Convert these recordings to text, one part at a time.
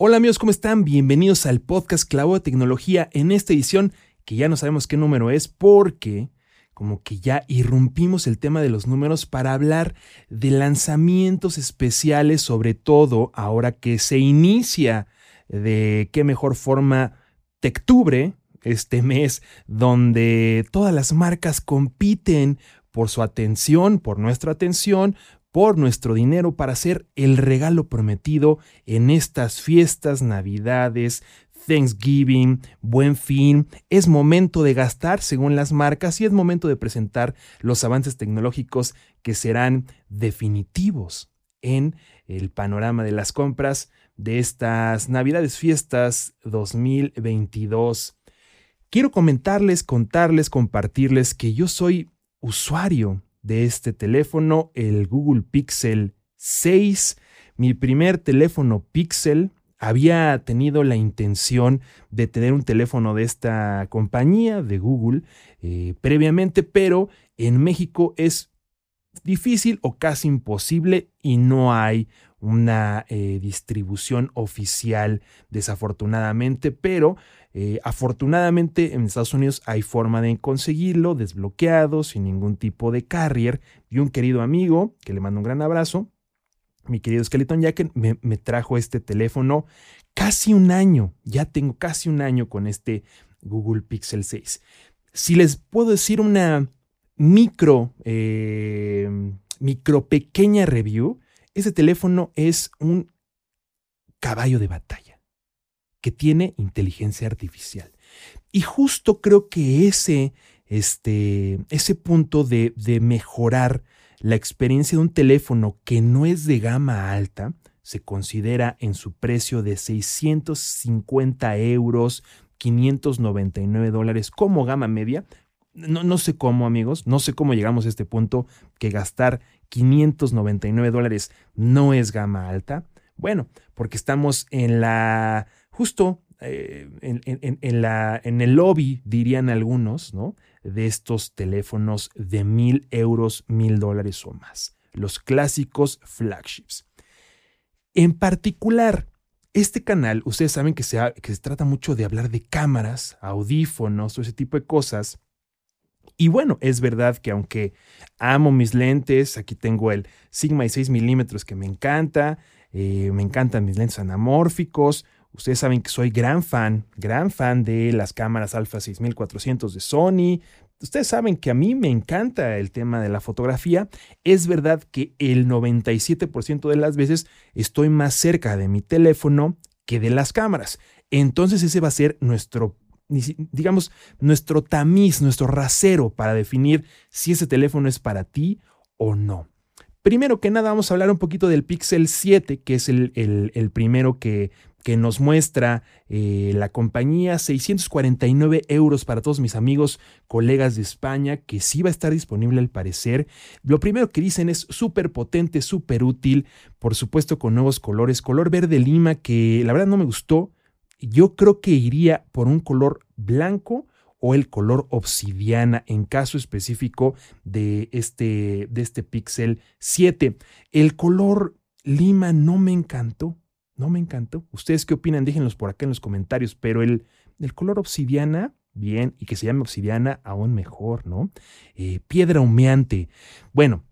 Hola amigos, ¿cómo están? Bienvenidos al podcast Clavo de Tecnología en esta edición que ya no sabemos qué número es porque como que ya irrumpimos el tema de los números para hablar de lanzamientos especiales, sobre todo ahora que se inicia de qué mejor forma Tectubre, este mes donde todas las marcas compiten por su atención, por nuestra atención, por nuestro dinero para hacer el regalo prometido en estas fiestas, navidades, Thanksgiving, buen fin. Es momento de gastar según las marcas y es momento de presentar los avances tecnológicos que serán definitivos en el panorama de las compras de estas navidades fiestas 2022. Quiero comentarles, contarles, compartirles que yo soy usuario de este teléfono, el Google Pixel 6. Mi primer teléfono Pixel había tenido la intención de tener un teléfono de esta compañía, de Google, eh, previamente, pero en México es difícil o casi imposible y no hay una eh, distribución oficial desafortunadamente, pero eh, afortunadamente en Estados Unidos hay forma de conseguirlo desbloqueado, sin ningún tipo de carrier. Y un querido amigo, que le mando un gran abrazo, mi querido Skeleton Jacket, me, me trajo este teléfono casi un año. Ya tengo casi un año con este Google Pixel 6. Si les puedo decir una micro, eh, micro pequeña review, ese teléfono es un caballo de batalla que tiene inteligencia artificial. Y justo creo que ese, este, ese punto de, de mejorar la experiencia de un teléfono que no es de gama alta, se considera en su precio de 650 euros, 599 dólares como gama media. No, no, sé cómo, amigos, no sé cómo llegamos a este punto que gastar 599 dólares no es gama alta. Bueno, porque estamos en la justo eh, en, la, en, el lobby, dirían algunos, ¿no? De estos teléfonos de mil euros, mil dólares o más. Los clásicos flagships. En particular, este canal, ustedes saben que se, que se trata mucho de hablar de cámaras, audífonos o ese tipo de cosas. Y bueno, es verdad que aunque amo mis lentes, aquí tengo el Sigma y 6 milímetros que me encanta, eh, me encantan mis lentes anamórficos, Ustedes saben que soy gran fan, gran fan de las cámaras Alpha 6400 de Sony. Ustedes saben que a mí me encanta el tema de la fotografía. Es verdad que el 97% de las veces estoy más cerca de mi teléfono que de las cámaras. Entonces ese va a ser nuestro digamos, nuestro tamiz, nuestro rasero para definir si ese teléfono es para ti o no. Primero que nada, vamos a hablar un poquito del Pixel 7, que es el, el primero que que nos muestra eh, la compañía, 649 euros para todos mis amigos, colegas de España, que sí va a estar disponible al parecer. Lo primero que dicen es súper potente, súper útil, por supuesto con nuevos colores, color verde lima que la verdad no me gustó. Yo creo que iría por un color blanco o el color obsidiana en caso específico de este, de este Pixel 7. El color lima no me encantó no me encantó. ¿Ustedes qué opinan? Déjenlos por acá en los comentarios. Pero el, el color obsidiana, bien, y que se llame obsidiana, aún mejor, ¿no? Eh, piedra humeante. Bueno,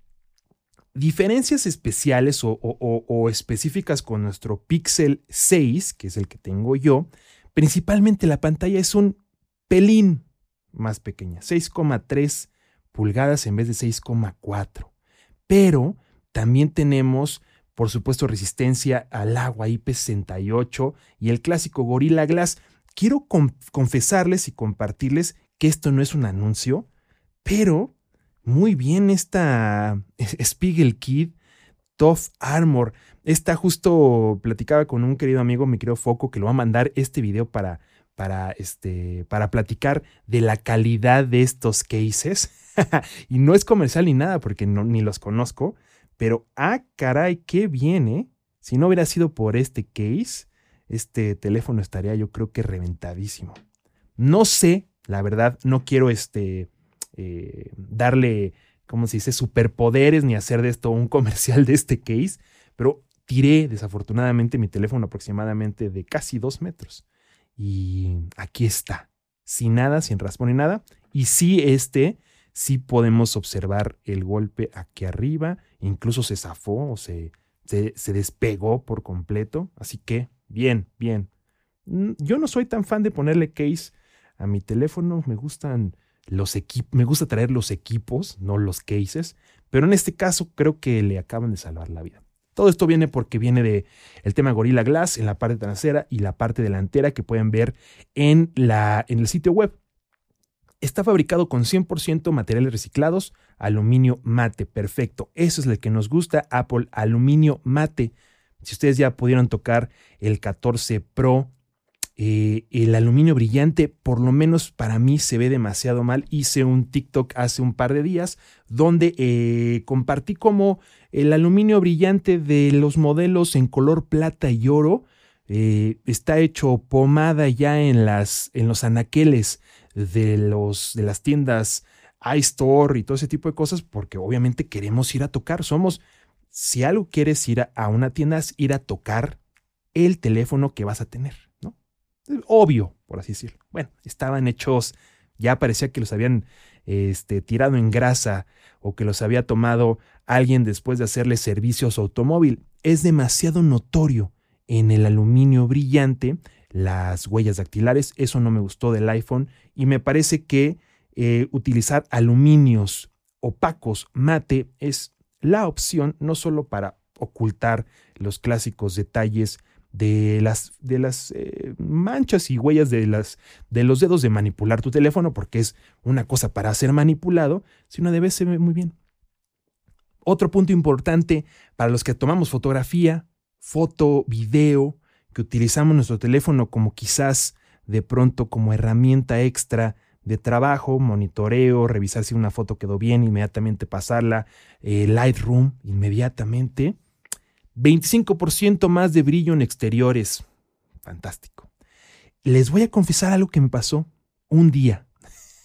diferencias especiales o, específicas con nuestro Pixel 6, que es el que tengo yo, principalmente la pantalla es un pelín más pequeña, 6,3 pulgadas en vez de 6,4. Pero también tenemos por supuesto resistencia al agua IP68 y el clásico Gorilla Glass. Quiero confesarles y compartirles que esto no es un anuncio, pero muy bien esta Spiegel Kid Tough Armor. Esta justo platicaba con un querido amigo, mi querido Foco, que lo va a mandar este video para, para, este, para platicar de la calidad de estos cases. y no es comercial ni nada, porque no, ni los conozco, pero, ah, caray, qué bien, ¿eh? Si no hubiera sido por este case, este teléfono estaría yo creo que reventadísimo. No sé, la verdad, no quiero este, eh, darle, ¿cómo se dice?, superpoderes ni hacer de esto un comercial de este case, pero tiré desafortunadamente mi teléfono aproximadamente de casi dos metros. Y aquí está, sin nada, sin raspón ni nada. Y sí, este, sí podemos observar el golpe aquí arriba, incluso se zafó o se, se, despegó por completo. Así que, bien, bien. Mm, yo no soy tan fan de ponerle case a mi teléfono, me gustan los me gusta traer los equipos, no los cases, pero en este caso creo que le acaban de salvar la vida. Todo esto viene porque viene de el tema Gorilla Glass en la parte trasera y la parte delantera que pueden ver en, la, en el sitio web. Está fabricado con 100% materiales reciclados, aluminio mate, perfecto. Eso es lo que nos gusta, Apple, aluminio mate. Si ustedes ya pudieron tocar el 14 Pro, eh, el aluminio brillante, por lo menos para mí, se ve demasiado mal. Hice un TikTok hace un par de días donde eh, compartí como el aluminio brillante de los modelos en color plata y oro eh, está hecho pomada ya en, los anaqueles de, los, de las tiendas iStore y todo ese tipo de cosas, porque obviamente queremos ir a tocar. Somos, si algo quieres ir a una tienda, es ir a tocar el teléfono que vas a tener obvio, por así decirlo. Bueno, estaban hechos, ya parecía que los habían este, tirado en grasa o que los había tomado alguien después de hacerle servicios automóvil. Es demasiado notorio en el aluminio brillante las huellas dactilares. Eso no me gustó del iPhone y me parece que eh, utilizar aluminios opacos mate es la opción no solo para ocultar los clásicos detalles de las, de las eh, manchas y huellas de, las, de los dedos de manipular tu teléfono, porque es una cosa para ser manipulado, sino de vez se ve muy bien. Otro punto importante para los que tomamos fotografía, foto, video, que utilizamos nuestro teléfono como quizás de pronto como herramienta extra de trabajo, monitoreo, revisar si una foto quedó bien, inmediatamente pasarla, eh, Lightroom, inmediatamente 25% más de brillo en exteriores. Fantástico. Les voy a confesar algo que me pasó un día.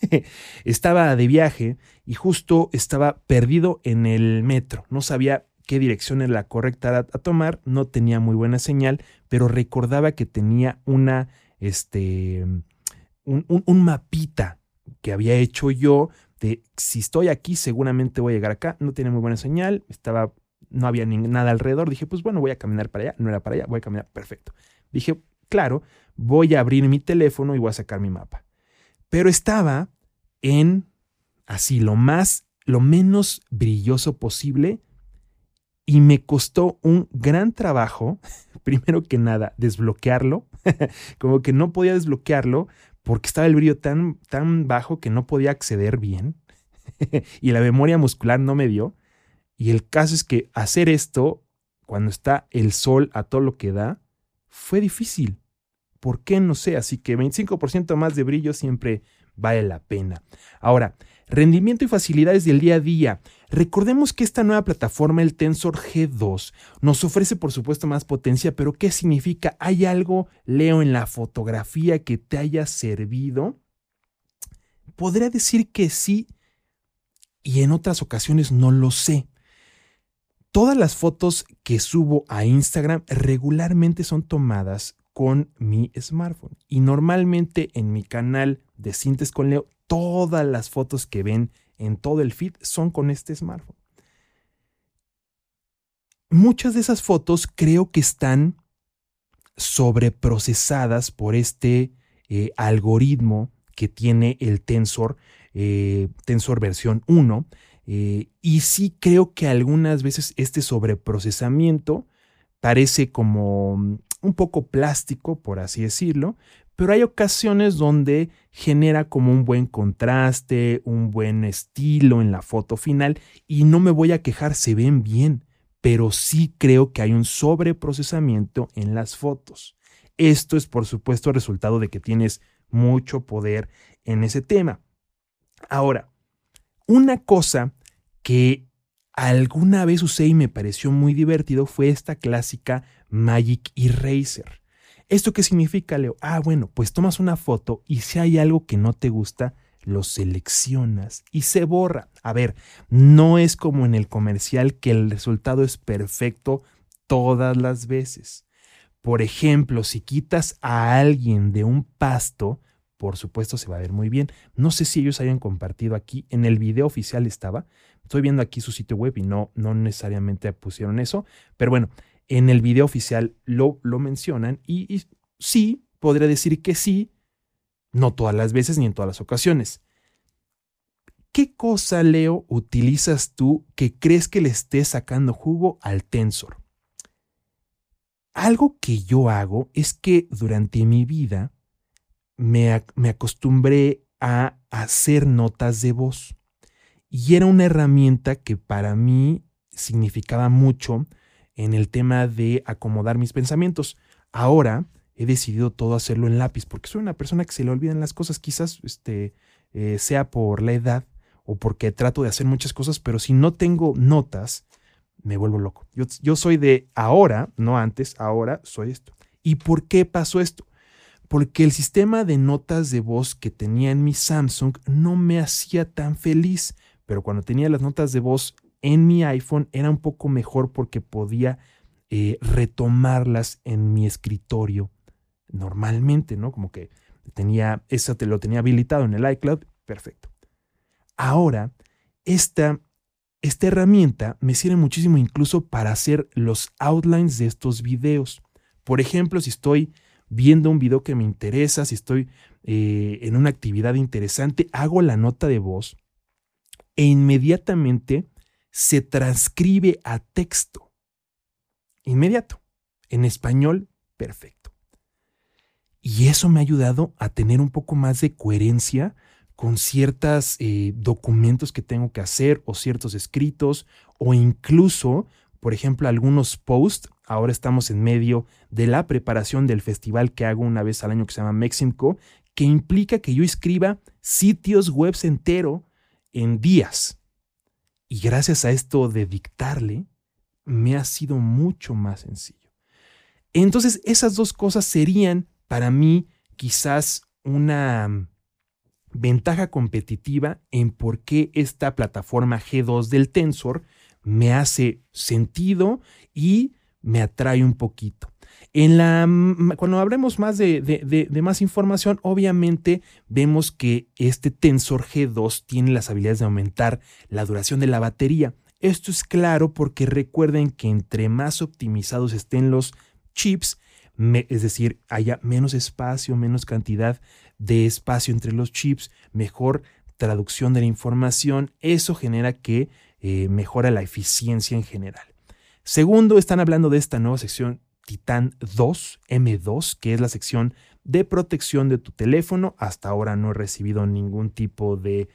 estaba de viaje y justo estaba perdido en el metro. No sabía qué dirección era la correcta a, tomar, no tenía muy buena señal, pero recordaba que tenía una, este, un, un mapita que había hecho yo de si estoy aquí seguramente voy a llegar acá. No tenía muy buena señal, estaba no había ni nada alrededor. Dije, pues bueno, voy a caminar para allá. No era para allá, voy a caminar. Perfecto. Dije, claro, voy a abrir mi teléfono y voy a sacar mi mapa. Pero estaba en así lo más, lo menos brilloso posible y me costó un gran trabajo, primero que nada, desbloquearlo. Como que no podía desbloquearlo porque estaba el brillo tan, tan bajo que no podía acceder bien y la memoria muscular no me dio. Y el caso es que hacer esto, cuando está el sol a todo lo que da, fue difícil. ¿Por qué? No sé. Así que 25% más de brillo siempre vale la pena. Ahora, rendimiento y facilidades del día a día. Recordemos que esta nueva plataforma, el Tensor G2, nos ofrece por supuesto más potencia, pero ¿qué significa? ¿Hay algo, Leo, en la fotografía que te haya servido? Podría decir que sí y en otras ocasiones no lo sé. Todas las fotos que subo a Instagram regularmente son tomadas con mi smartphone. Y normalmente en mi canal de Sintes con Leo, todas las fotos que ven en todo el feed son con este smartphone. Muchas de esas fotos creo que están sobreprocesadas por este eh, algoritmo que tiene el Tensor, eh, Tensor versión 1, eh, y sí creo que algunas veces este sobreprocesamiento parece como mm, un poco plástico, por así decirlo, pero hay ocasiones donde genera como un buen contraste, un buen estilo en la foto final y no me voy a quejar, se ven bien, pero sí creo que hay un sobreprocesamiento en las fotos. Esto es por supuesto resultado de que tienes mucho poder en ese tema. Ahora, una cosa que alguna vez usé y me pareció muy divertido fue esta clásica Magic Eraser. ¿Esto qué significa, Leo? Ah, bueno, pues tomas una foto y si hay algo que no te gusta, lo seleccionas y se borra. A ver, no es como en el comercial que el resultado es perfecto todas las veces. Por ejemplo, si quitas a alguien de un pasto, por supuesto se va a ver muy bien. No sé si ellos hayan compartido aquí, en el video oficial estaba, estoy viendo aquí su sitio web y no, no necesariamente pusieron eso, pero bueno, en el video oficial lo, lo mencionan y, y sí, podría decir que sí, no todas las veces ni en todas las ocasiones. ¿Qué cosa, Leo, utilizas tú que crees que le estés sacando jugo al tensor? Algo que yo hago es que durante mi vida me, acostumbré a hacer notas de voz. Y era una herramienta que para mí significaba mucho en el tema de acomodar mis pensamientos. Ahora he decidido todo hacerlo en lápiz porque soy una persona que se le olvidan las cosas, quizás este, eh, sea por la edad o porque trato de hacer muchas cosas, pero si no tengo notas, me vuelvo loco. Yo soy de ahora, no antes, ahora soy esto. ¿Y por qué pasó esto? Porque el sistema de notas de voz que tenía en mi Samsung no me hacía tan feliz, pero cuando tenía las notas de voz en mi iPhone era un poco mejor porque podía eh, retomarlas en mi escritorio normalmente, ¿no? Como que tenía, eso te lo tenía habilitado en el iCloud, perfecto. Ahora, esta, esta herramienta me sirve muchísimo incluso para hacer los outlines de estos videos. Por ejemplo, si estoy viendo un video que me interesa, si estoy eh, en una actividad interesante, hago la nota de voz e inmediatamente se transcribe a texto. Inmediato. En español, perfecto. Y eso me ha ayudado a tener un poco más de coherencia con ciertos eh, documentos que tengo que hacer o ciertos escritos o incluso, por ejemplo, algunos posts. Ahora estamos en medio de la preparación del festival que hago una vez al año que se llama Meximco, que implica que yo escriba sitios web entero en días. Y gracias a esto de dictarle, me ha sido mucho más sencillo. Entonces, esas dos cosas serían para mí quizás una ventaja competitiva en por qué esta plataforma G2 del Tensor me hace sentido y me atrae un poquito. La, cuando hablemos más de, de, más información, obviamente vemos que este Tensor G2 tiene las habilidades de aumentar la duración de la batería. Esto es claro porque recuerden que entre más optimizados estén los chips, es decir, haya menos espacio, menos cantidad de espacio entre los chips, mejor traducción de la información, eso genera que eh, mejora la eficiencia en general. Segundo, están hablando de esta nueva sección Titan 2, M2, que es la sección de protección de tu teléfono. Hasta ahora no he recibido ningún tipo de,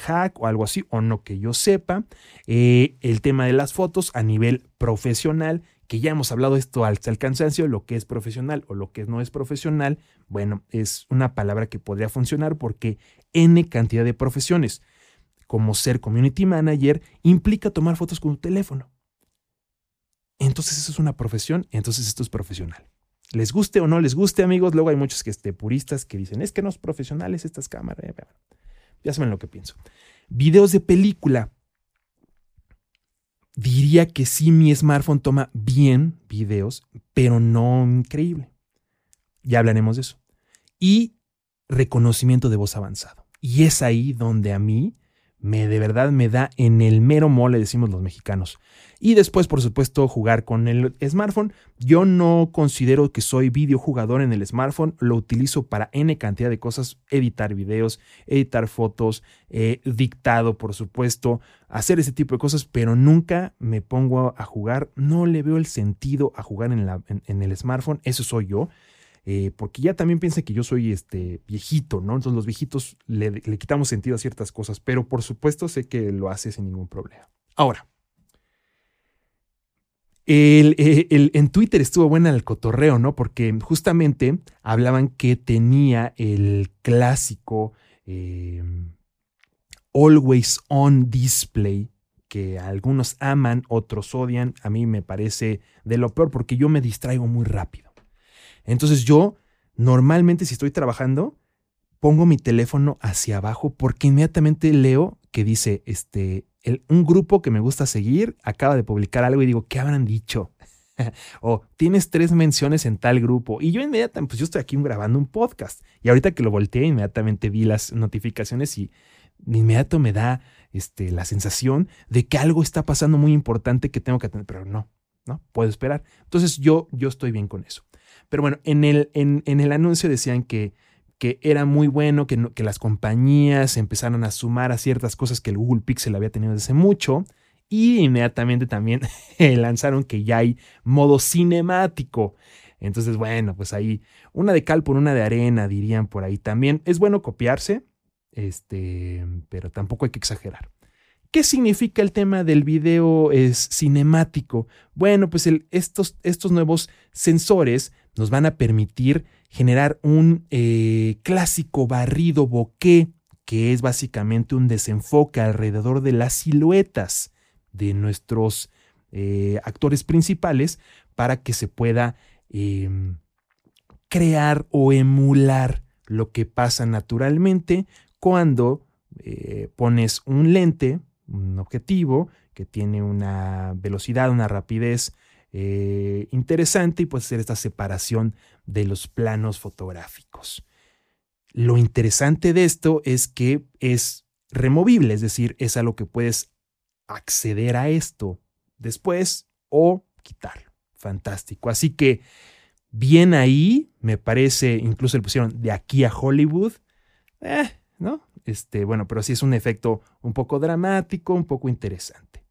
hack o algo así, o no que yo sepa. Eh, el tema de las fotos a nivel profesional que ya hemos hablado esto el cansancio, lo que es profesional o lo que no es profesional, bueno, es una palabra que podría funcionar porque N cantidad de profesiones, como ser community manager, implica tomar fotos con tu teléfono. Entonces eso es una profesión, entonces esto es profesional. Les guste o no les guste, amigos, luego hay muchos que este, puristas que dicen, es que no es profesional, es estas cámaras. Ya saben lo que pienso. Videos de película diría que sí mi smartphone toma bien videos, pero no increíble. Ya hablaremos de eso. Y reconocimiento de voz avanzado. Y es ahí donde a mí me de verdad me da en el mero mole, decimos los mexicanos. Y después, por supuesto, jugar con el smartphone. Yo no considero que soy videojugador en el smartphone, lo utilizo para N cantidad de cosas, editar videos, editar fotos, eh, dictado, por supuesto, hacer ese tipo de cosas, pero nunca me pongo a jugar, no le veo el sentido a jugar en, la, en el smartphone, eso soy yo. Eh, porque ya también piensa que yo soy este viejito, ¿no? Entonces los viejitos le, quitamos sentido a ciertas cosas, pero por supuesto sé que lo hace sin ningún problema. Ahora, eh, en Twitter estuvo buena el cotorreo, ¿no? Porque justamente hablaban que tenía el clásico em, Always On Display, que algunos aman, otros odian. A mí me parece de lo peor porque yo me distraigo muy rápido. Entonces yo normalmente si estoy trabajando, pongo mi teléfono hacia abajo porque inmediatamente leo que dice, este, un grupo que me gusta seguir acaba de publicar algo y digo, ¿qué habrán dicho? o tienes tres menciones en tal grupo. Y yo inmediatamente, pues yo estoy aquí grabando un podcast. Y ahorita que lo volteé, inmediatamente vi las notificaciones y de inmediato me da este, la sensación de que algo está pasando muy importante que tengo que atender, pero no, no, puedo esperar. Entonces yo, yo estoy bien con eso. Pero bueno, en el, en, en el anuncio decían que, que era muy bueno que, que las compañías empezaran a sumar a ciertas cosas que el Google Pixel había tenido desde mucho. Y inmediatamente también lanzaron que ya hay modo cinemático. Entonces, bueno, pues ahí una de cal por una de arena, dirían por ahí también. Es bueno copiarse, este, pero tampoco hay que exagerar. ¿Qué significa el tema del video cinemático? Bueno, pues estos, estos, nuevos sensores nos van a permitir generar un eh, clásico barrido bokeh, que es básicamente un desenfoque alrededor de las siluetas de nuestros eh, actores principales para que se pueda em, crear o emular lo que pasa naturalmente cuando eh, pones un lente un objetivo que tiene una velocidad, una rapidez eh, interesante y puede hacer esta separación de los planos fotográficos. Lo interesante de esto es que es removible, es decir, es a lo que puedes acceder a esto después o quitarlo. Fantástico. Así que bien ahí, me parece, incluso le pusieron de aquí a Hollywood, eh, ¿no? Este, bueno, pero sí es un efecto un poco dramático, un poco interesante.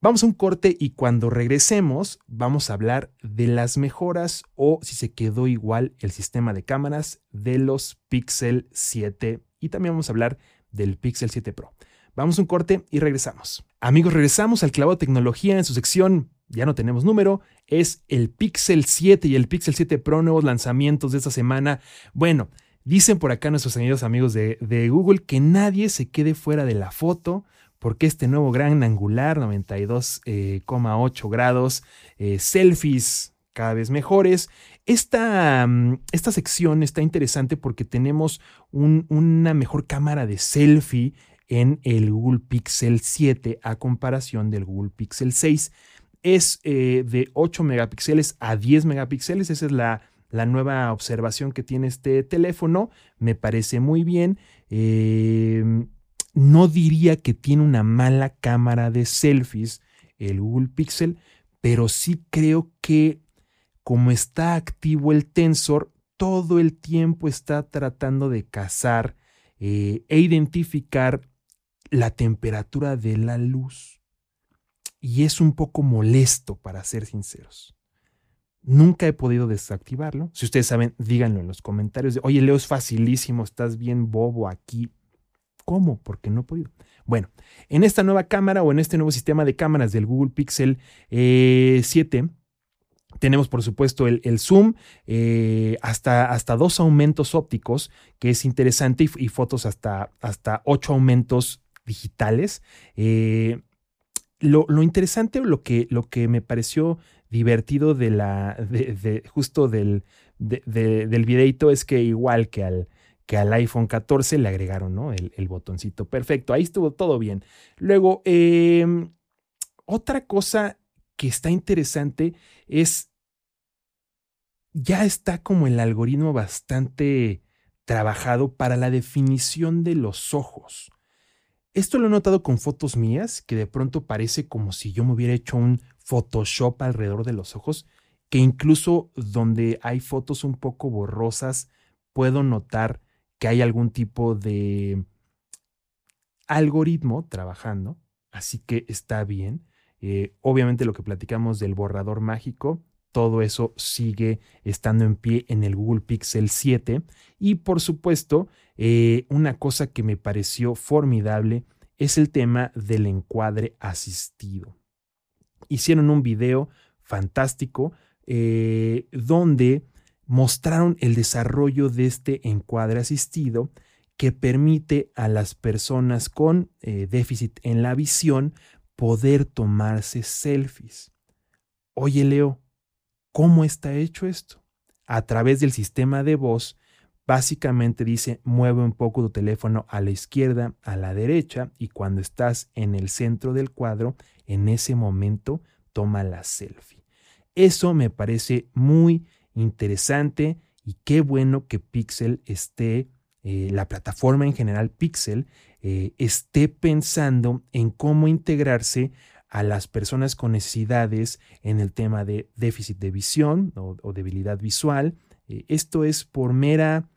Vamos a un corte y cuando regresemos vamos a hablar de las mejoras o si se quedó igual el sistema de cámaras de los Pixel 7 y también vamos a hablar del Pixel 7 Pro. Vamos a un corte y regresamos. Amigos, regresamos al clavo de tecnología en su sección ya no tenemos número, es el Pixel 7 y el Pixel 7 Pro, nuevos lanzamientos de esta semana. Bueno, Dicen por acá nuestros amigos amigos de, Google que nadie se quede fuera de la foto porque este nuevo gran angular 92,8 eh, grados, eh, selfies cada vez mejores. Esta, mm, esta, sección está interesante porque tenemos una mejor cámara de selfie en el Google Pixel 7 a comparación del Google Pixel 6. Es eh, de 8 megapíxeles a 10 megapíxeles, esa es la la nueva observación que tiene este teléfono. Me parece muy bien. Em, no diría que tiene una mala cámara de selfies el Google Pixel, pero sí creo que como está activo el tensor, todo el tiempo está tratando de cazar eh, e identificar la temperatura de la luz. Y es un poco molesto, para ser sinceros. Nunca he podido desactivarlo. Si ustedes saben, díganlo en los comentarios. Oye, Leo, es facilísimo, estás bien bobo aquí. ¿Cómo? Porque no he podido. Bueno, en esta nueva cámara o en este nuevo sistema de cámaras del Google Pixel 7, eh, tenemos, por supuesto, el, zoom, eh, hasta, hasta dos aumentos ópticos, que es interesante, y, fotos hasta, hasta ocho aumentos digitales. Eh, lo, lo, interesante o lo que, lo que me pareció divertido de la, de, justo del, del videito es que igual que al, que al iPhone 14 le agregaron ¿no? el, botoncito. Perfecto, ahí estuvo todo bien. Luego, em, otra cosa que está interesante es, ya está como el algoritmo bastante trabajado para la definición de los ojos. Esto lo he notado con fotos mías, que de pronto parece como si yo me hubiera hecho un Photoshop alrededor de los ojos, que incluso donde hay fotos un poco borrosas, puedo notar que hay algún tipo de algoritmo trabajando, así que está bien. Eh, obviamente lo que platicamos del borrador mágico, todo eso sigue estando en pie en el Google Pixel 7. Y por supuesto, eh, una cosa que me pareció formidable es el tema del encuadre asistido. Hicieron un video fantástico eh, donde mostraron el desarrollo de este encuadre asistido que permite a las personas con eh, déficit en la visión poder tomarse selfies. Oye, Leo, ¿Cómo está hecho esto? A través del sistema de voz, básicamente dice mueve un poco tu teléfono a la izquierda, a la derecha y cuando estás en el centro del cuadro, en ese momento toma la selfie. Eso me parece muy interesante y qué bueno que Pixel esté, eh, la plataforma en general Pixel, eh, esté pensando en cómo integrarse a las personas con necesidades en el tema de déficit de visión o, debilidad visual. Eh, esto es por mera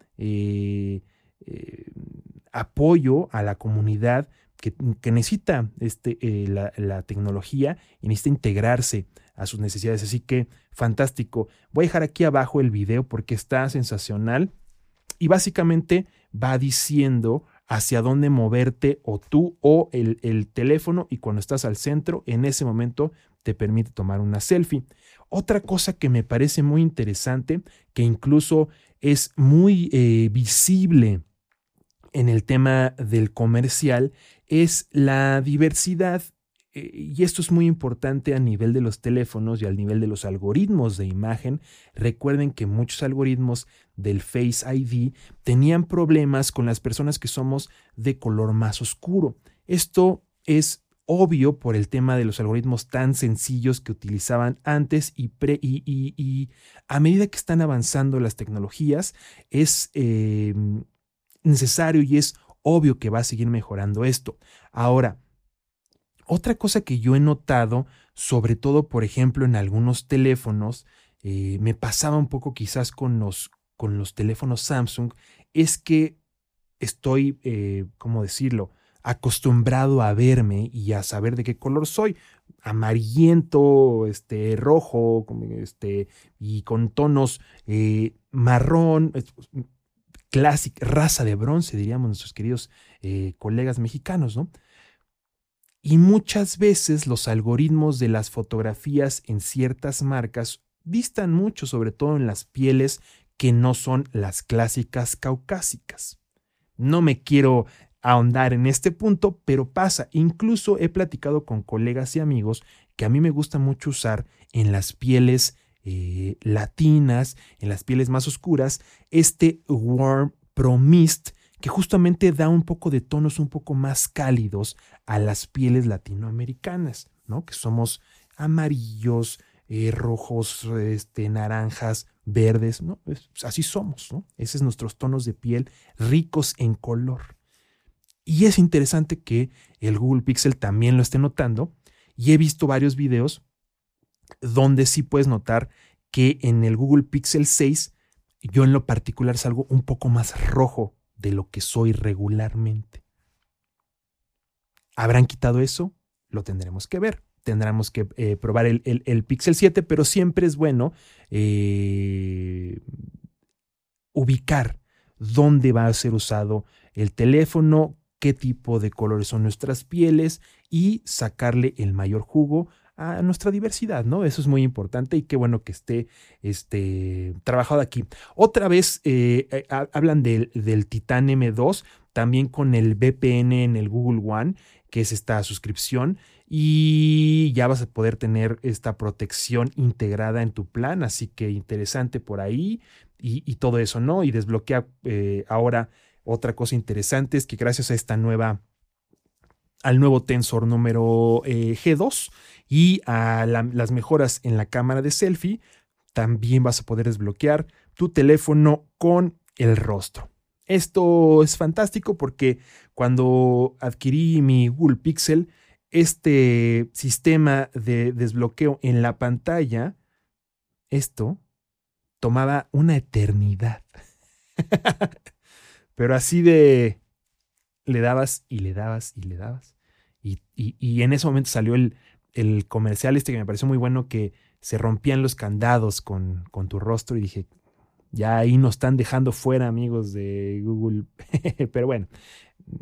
apoyo a la comunidad que, necesita este, la, la, tecnología y necesita integrarse a sus necesidades. Así que fantástico. Voy a dejar aquí abajo el video porque está sensacional y básicamente va diciendo hacia dónde moverte o tú o el, el, teléfono y cuando estás al centro, en ese momento te permite tomar una selfie. Otra cosa que me parece muy interesante, que incluso es muy eh, visible en el tema del comercial, es la diversidad eh, y esto es muy importante a nivel de los teléfonos y al nivel de los algoritmos de imagen. Recuerden que muchos algoritmos del Face ID tenían problemas con las personas que somos de color más oscuro. Esto es obvio por el tema de los algoritmos tan sencillos que utilizaban antes y, y, a medida que están avanzando las tecnologías es em, necesario y es obvio que va a seguir mejorando esto. Ahora, otra cosa que yo he notado, sobre todo, por ejemplo, en algunos teléfonos, eh, me pasaba un poco quizás con los, con los teléfonos Samsung, es que estoy, eh, ¿cómo decirlo?, acostumbrado a verme y a saber de qué color soy. Amarillento, este, rojo, este, y con tonos eh, marrón, clásica, raza de bronce, diríamos nuestros queridos colegas mexicanos, ¿no? Y muchas veces los algoritmos de las fotografías en ciertas marcas distan mucho, sobre todo en las pieles que no son las clásicas caucásicas. No me quiero ahondar en este punto, pero pasa. Incluso he platicado con colegas y amigos que a mí me gusta mucho usar en las pieles eh, latinas, en las pieles más oscuras, este Warm Pro Mist que justamente da un poco de tonos un poco más cálidos a las pieles latinoamericanas, ¿no? Que somos amarillos, eh, rojos, este, naranjas, verdes, ¿no? Así somos, ¿no? Esos son nuestros tonos de piel ricos en color. Y es interesante que el Google Pixel también lo esté notando y he visto varios videos donde sí puedes notar que en el Google Pixel 6 yo en lo particular salgo un poco más rojo de lo que soy regularmente. ¿Habrán quitado eso? Lo tendremos que ver. Tendremos que eh, probar el, el, Pixel 7, pero siempre es bueno eh, ubicar dónde va a ser usado el teléfono, qué tipo de colores son nuestras pieles y sacarle el mayor jugo a nuestra diversidad, ¿no? Eso es muy importante y qué bueno que esté este, trabajado aquí. Otra vez eh, eh, hablan del, del Titan M2, también con el VPN en el Google One, que es esta suscripción, y ya vas a poder tener esta protección integrada en tu plan, así que interesante por ahí y, todo eso, ¿no? Y desbloquea eh, ahora otra cosa interesante es que gracias a esta nueva al nuevo tensor número G2 y a las mejoras en la cámara de selfie, también vas a poder desbloquear tu teléfono con el rostro. Esto es fantástico porque cuando adquirí mi Google Pixel, este sistema de desbloqueo en la pantalla, esto tomaba una eternidad. Pero así de le dabas y le dabas y le dabas. y en ese momento salió el, el comercial este que me pareció muy bueno que se rompían los candados con, con tu rostro y dije, ya ahí nos están dejando fuera amigos de Google. Pero bueno,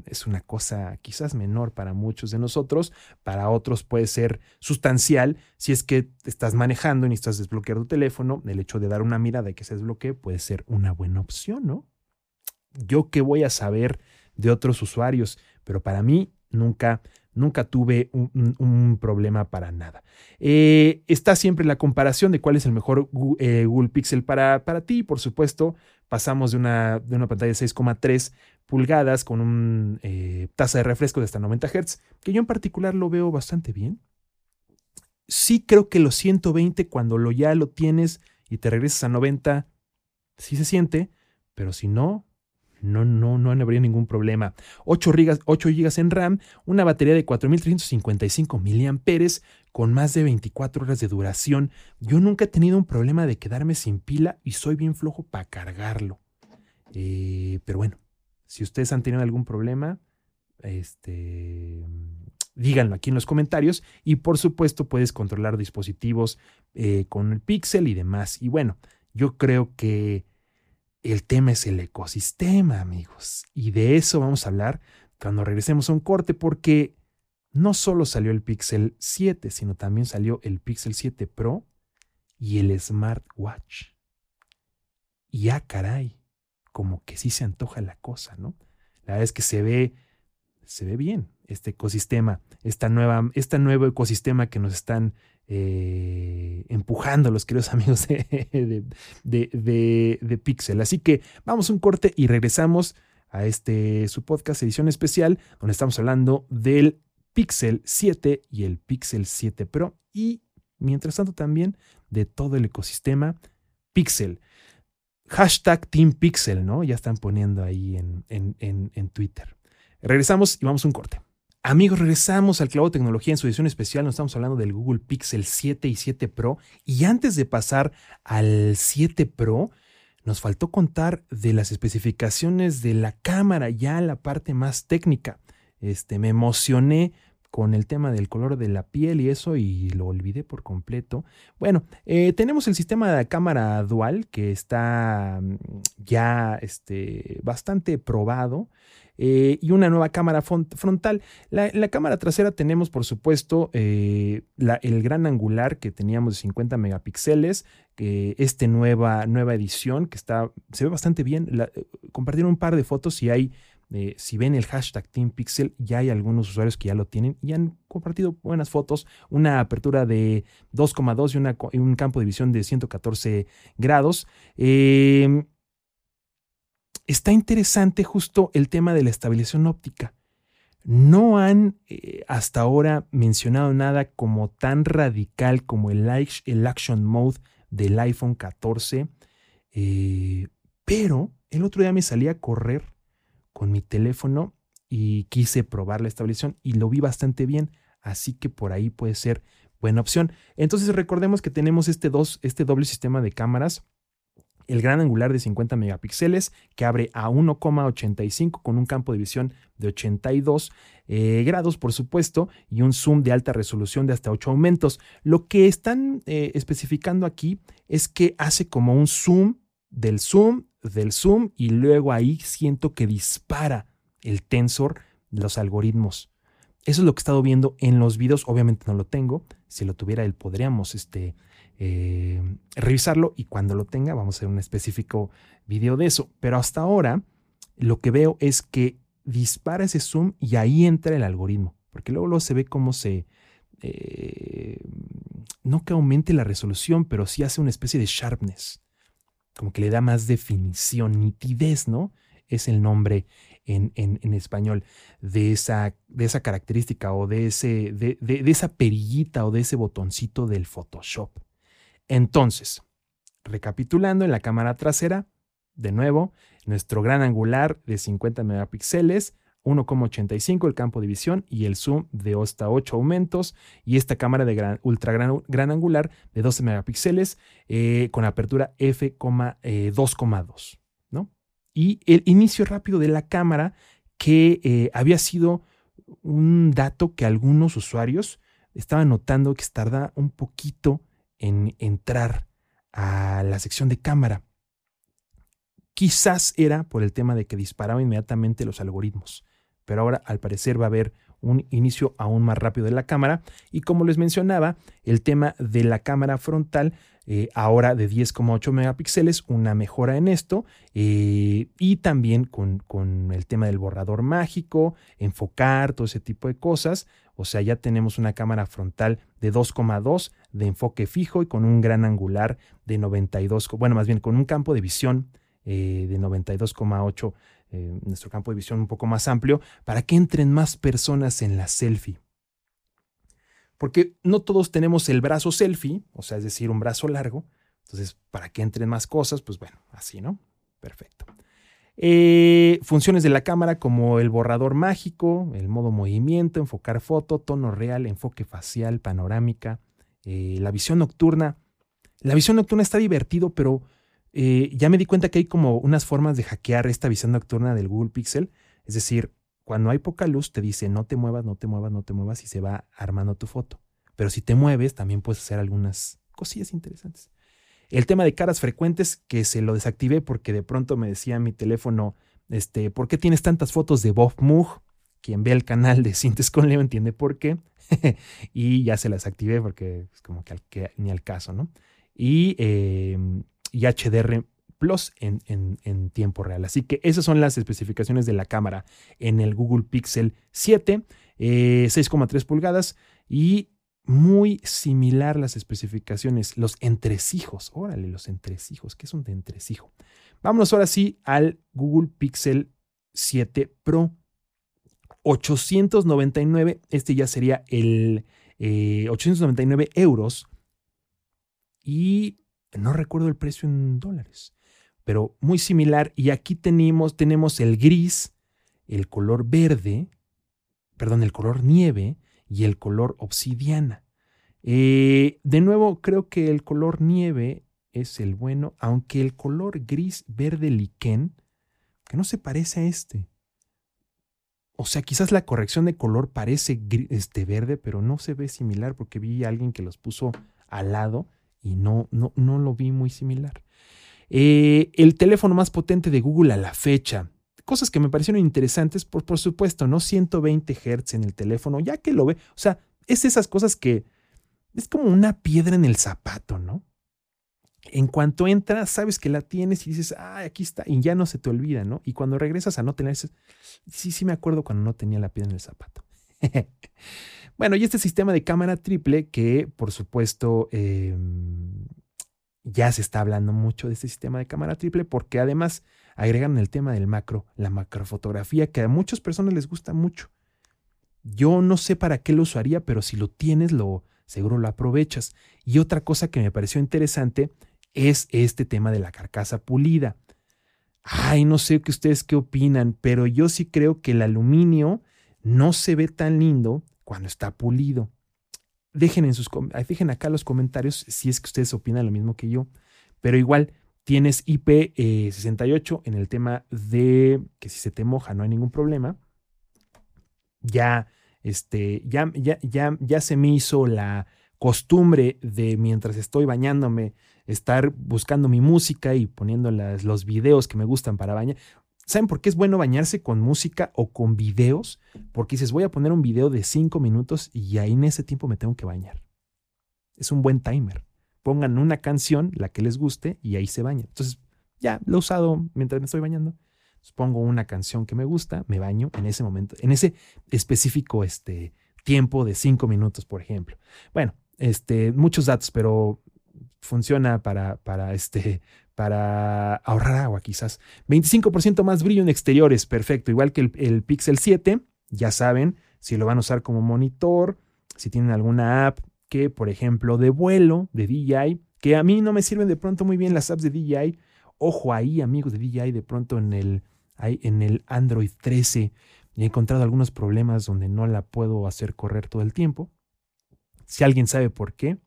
es una cosa quizás menor para muchos de nosotros, para otros puede ser sustancial. Si es que estás manejando y necesitas desbloquear tu teléfono, el hecho de dar una mirada y que se desbloquee puede ser una buena opción, ¿no? Yo qué voy a saber de otros usuarios, pero para mí nunca Nunca tuve un, problema para nada. Eh, está siempre la comparación de cuál es el mejor eh, Google Pixel para, para ti. Por supuesto, pasamos de una, de una pantalla de 6,3 pulgadas con una eh, tasa de refresco de hasta 90 Hz, que yo en particular lo veo bastante bien. sí creo que los 120 cuando lo ya lo tienes y te regresas a 90, sí se siente, pero si no, no, no, no habría ningún problema. 8 GB, 8 GB en RAM, una batería de 4355 mAh con más de 24 horas de duración. Yo nunca he tenido un problema de quedarme sin pila y soy bien flojo para cargarlo. Eh, pero bueno, si ustedes han tenido algún problema, este, díganlo aquí en los comentarios y por supuesto puedes controlar dispositivos eh, con el Pixel y demás. Y bueno, yo creo que el tema es el ecosistema, amigos. Y de eso vamos a hablar cuando regresemos a un corte porque no solo salió el Pixel 7, sino también salió el Pixel 7 Pro y el Smartwatch. Y ya caray, como que sí se antoja la cosa, ¿no? La verdad es que se ve, se ve bien este ecosistema, esta nueva, este nuevo ecosistema que nos están eh, empujando los queridos amigos de, de, Pixel. Así que vamos a un corte y regresamos a este su podcast edición especial donde estamos hablando del Pixel 7 y el Pixel 7 Pro y mientras tanto también de todo el ecosistema Pixel. Hashtag Team Pixel, ¿no? Ya están poniendo ahí en, en, en, en Twitter. Regresamos y vamos a un corte. Amigos, regresamos al Clavo Tecnología en su edición especial. Nos estamos hablando del Google Pixel 7 y 7 Pro. Y antes de pasar al 7 Pro, nos faltó contar de las especificaciones de la cámara, ya la parte más técnica. Este, me emocioné con el tema del color de la piel y eso y lo olvidé por completo. Bueno, eh, tenemos el sistema de cámara dual que está mm, ya este, bastante probado. Eh, y una nueva cámara frontal. La, la, cámara trasera tenemos, por supuesto, eh, el gran angular que teníamos de 50 megapíxeles, eh, esta nueva, nueva edición que está, se ve bastante bien. compartieron un par de fotos y hay si ven el hashtag TeamPixel, ya hay algunos usuarios que ya lo tienen y han compartido buenas fotos. Una apertura de 2,2 y, un campo de visión de 114 grados. Eh, está interesante justo el tema de la estabilización óptica. No han eh, hasta ahora mencionado nada como tan radical como el, Action Mode del iPhone 14, eh, pero el otro día me salí a correr con mi teléfono y quise probar la estabilización y lo vi bastante bien, así que por ahí puede ser buena opción. Entonces recordemos que tenemos este, dos, este doble sistema de cámaras el gran angular de 50 megapíxeles que abre a 1,85 con un campo de visión de 82 eh, grados, por supuesto, y un zoom de alta resolución de hasta 8 aumentos. Lo que están eh, especificando aquí es que hace como un zoom del zoom del zoom y luego ahí siento que dispara el tensor los algoritmos. Eso es lo que he estado viendo en los videos. Obviamente no lo tengo. Si lo tuviera él, podríamos este, eh, revisarlo y cuando lo tenga vamos a hacer un específico video de eso. Pero hasta ahora lo que veo es que dispara ese zoom y ahí entra el algoritmo, porque luego, luego se ve cómo se... Eh, no que aumente la resolución, pero sí hace una especie de sharpness, como que le da más definición, nitidez, ¿no? Es el nombre en, en, español de esa, de esa característica o de, ese, de, de esa perillita o de ese botoncito del Photoshop. Entonces, recapitulando en la cámara trasera, de nuevo, nuestro gran angular de 50 megapíxeles, 1,85 el campo de visión y el zoom de hasta 8 aumentos y esta cámara de gran, ultra gran, angular de 12 megapíxeles eh, con apertura f2,2. Eh, ¿no? Y el inicio rápido de la cámara que eh, había sido un dato que algunos usuarios estaban notando que tarda un poquito en entrar a la sección de cámara. Quizás era por el tema de que disparaba inmediatamente los algoritmos, pero ahora al parecer va a haber un inicio aún más rápido de la cámara y como les mencionaba, el tema de la cámara frontal eh, ahora de 10,8 megapíxeles, una mejora en esto eh, y también con, con, el tema del borrador mágico, enfocar, todo ese tipo de cosas. O sea, ya tenemos una cámara frontal de 2,2 de enfoque fijo y con un gran angular de 92, bueno, más bien con un campo de visión eh, de 92,8, nuestro campo de visión un poco más amplio, para que entren más personas en la selfie. Porque no todos tenemos el brazo selfie, o sea, es decir, un brazo largo. Entonces, para que entren más cosas, pues bueno, así, ¿no? Perfecto. Eh, funciones de la cámara como el borrador mágico, el modo movimiento, enfocar foto, tono real, enfoque facial, panorámica, eh, la visión nocturna. La visión nocturna está divertido, pero eh, ya me di cuenta que hay como unas formas de hackear esta visión nocturna del Google Pixel. Es decir, cuando hay poca luz te dice no te muevas, no te muevas, no te muevas y se va armando tu foto. Pero si te mueves, también puedes hacer algunas cosillas interesantes. El tema de caras frecuentes, que se lo desactivé porque de pronto me decía mi teléfono, este, ¿por qué tienes tantas fotos de Bob Moog? Quien ve el canal de Sintes con Leo entiende por qué. y ya se las activé porque es como que, ni al caso, ¿no? Y, em, y HDR Plus en, en, tiempo real. Así que esas son las especificaciones de la cámara en el Google Pixel 7, 6,3 eh, pulgadas y muy similar las especificaciones, los entresijos. Órale, los entresijos. ¿Qué es un entresijo? Vámonos ahora sí al Google Pixel 7 Pro. 899, este ya sería el 899 eh, euros. Y no recuerdo el precio en dólares, pero muy similar. Y aquí tenemos, tenemos el gris, el color verde, perdón, el color nieve y el color obsidiana. Eh, de nuevo, creo que el color nieve es el bueno, aunque el color gris verde liquen, que no se parece a este. O sea, quizás la corrección de color parece este verde, pero no se ve similar porque vi a alguien que los puso al lado y no, no, no lo vi muy similar. Eh, el teléfono más potente de Google a la fecha cosas que me parecieron interesantes, por, por supuesto, ¿no? 120 Hz en el teléfono, ya que lo ve, o sea, es esas cosas que es como una piedra en el zapato, ¿no? En cuanto entras, sabes que la tienes y dices, ah, aquí está, y ya no se te olvida, ¿no? Y cuando regresas a no tener, sí, sí me acuerdo cuando no tenía la piedra en el zapato. bueno, y este sistema de cámara triple que, por supuesto, em, ya se está hablando mucho de este sistema de cámara triple porque además agregan el tema del macro, la macrofotografía, que a muchas personas les gusta mucho. Yo no sé para qué lo usaría, pero si lo tienes, lo seguro lo aprovechas. Y otra cosa que me pareció interesante es este tema de la carcasa pulida. Ay, no sé qué ustedes qué opinan, pero yo sí creo que el aluminio no se ve tan lindo cuando está pulido. Dejen, en sus, acá los comentarios si es que ustedes opinan lo mismo que yo. Pero igual, Tienes IP68 en el tema de que si se te moja no hay ningún problema. Ya, este, ya, ya, ya, ya se me hizo la costumbre de mientras estoy bañándome estar buscando mi música y poniendo los videos que me gustan para bañar. ¿Saben por qué es bueno bañarse con música o con videos? Porque dices, voy a poner un video de cinco minutos y ahí en ese tiempo me tengo que bañar. Es un buen timer pongan una canción, la que les guste, y ahí se bañan. Entonces, ya lo he usado mientras me estoy bañando. pongo una canción que me gusta, me baño en ese momento, en ese específico este, tiempo de cinco minutos, por ejemplo. Bueno, este, muchos datos, pero funciona para, para, este, para ahorrar agua quizás. 25% más brillo en exteriores, perfecto. Igual que el, el, Pixel 7, ya saben, si lo van a usar como monitor, si tienen alguna app, que, por ejemplo, de vuelo, de DJI, que a mí no me sirven de pronto muy bien las apps de DJI. Ojo ahí, amigos de DJI, de pronto en el, en el Android 13 he encontrado algunos problemas donde no la puedo hacer correr todo el tiempo. Si alguien sabe por qué,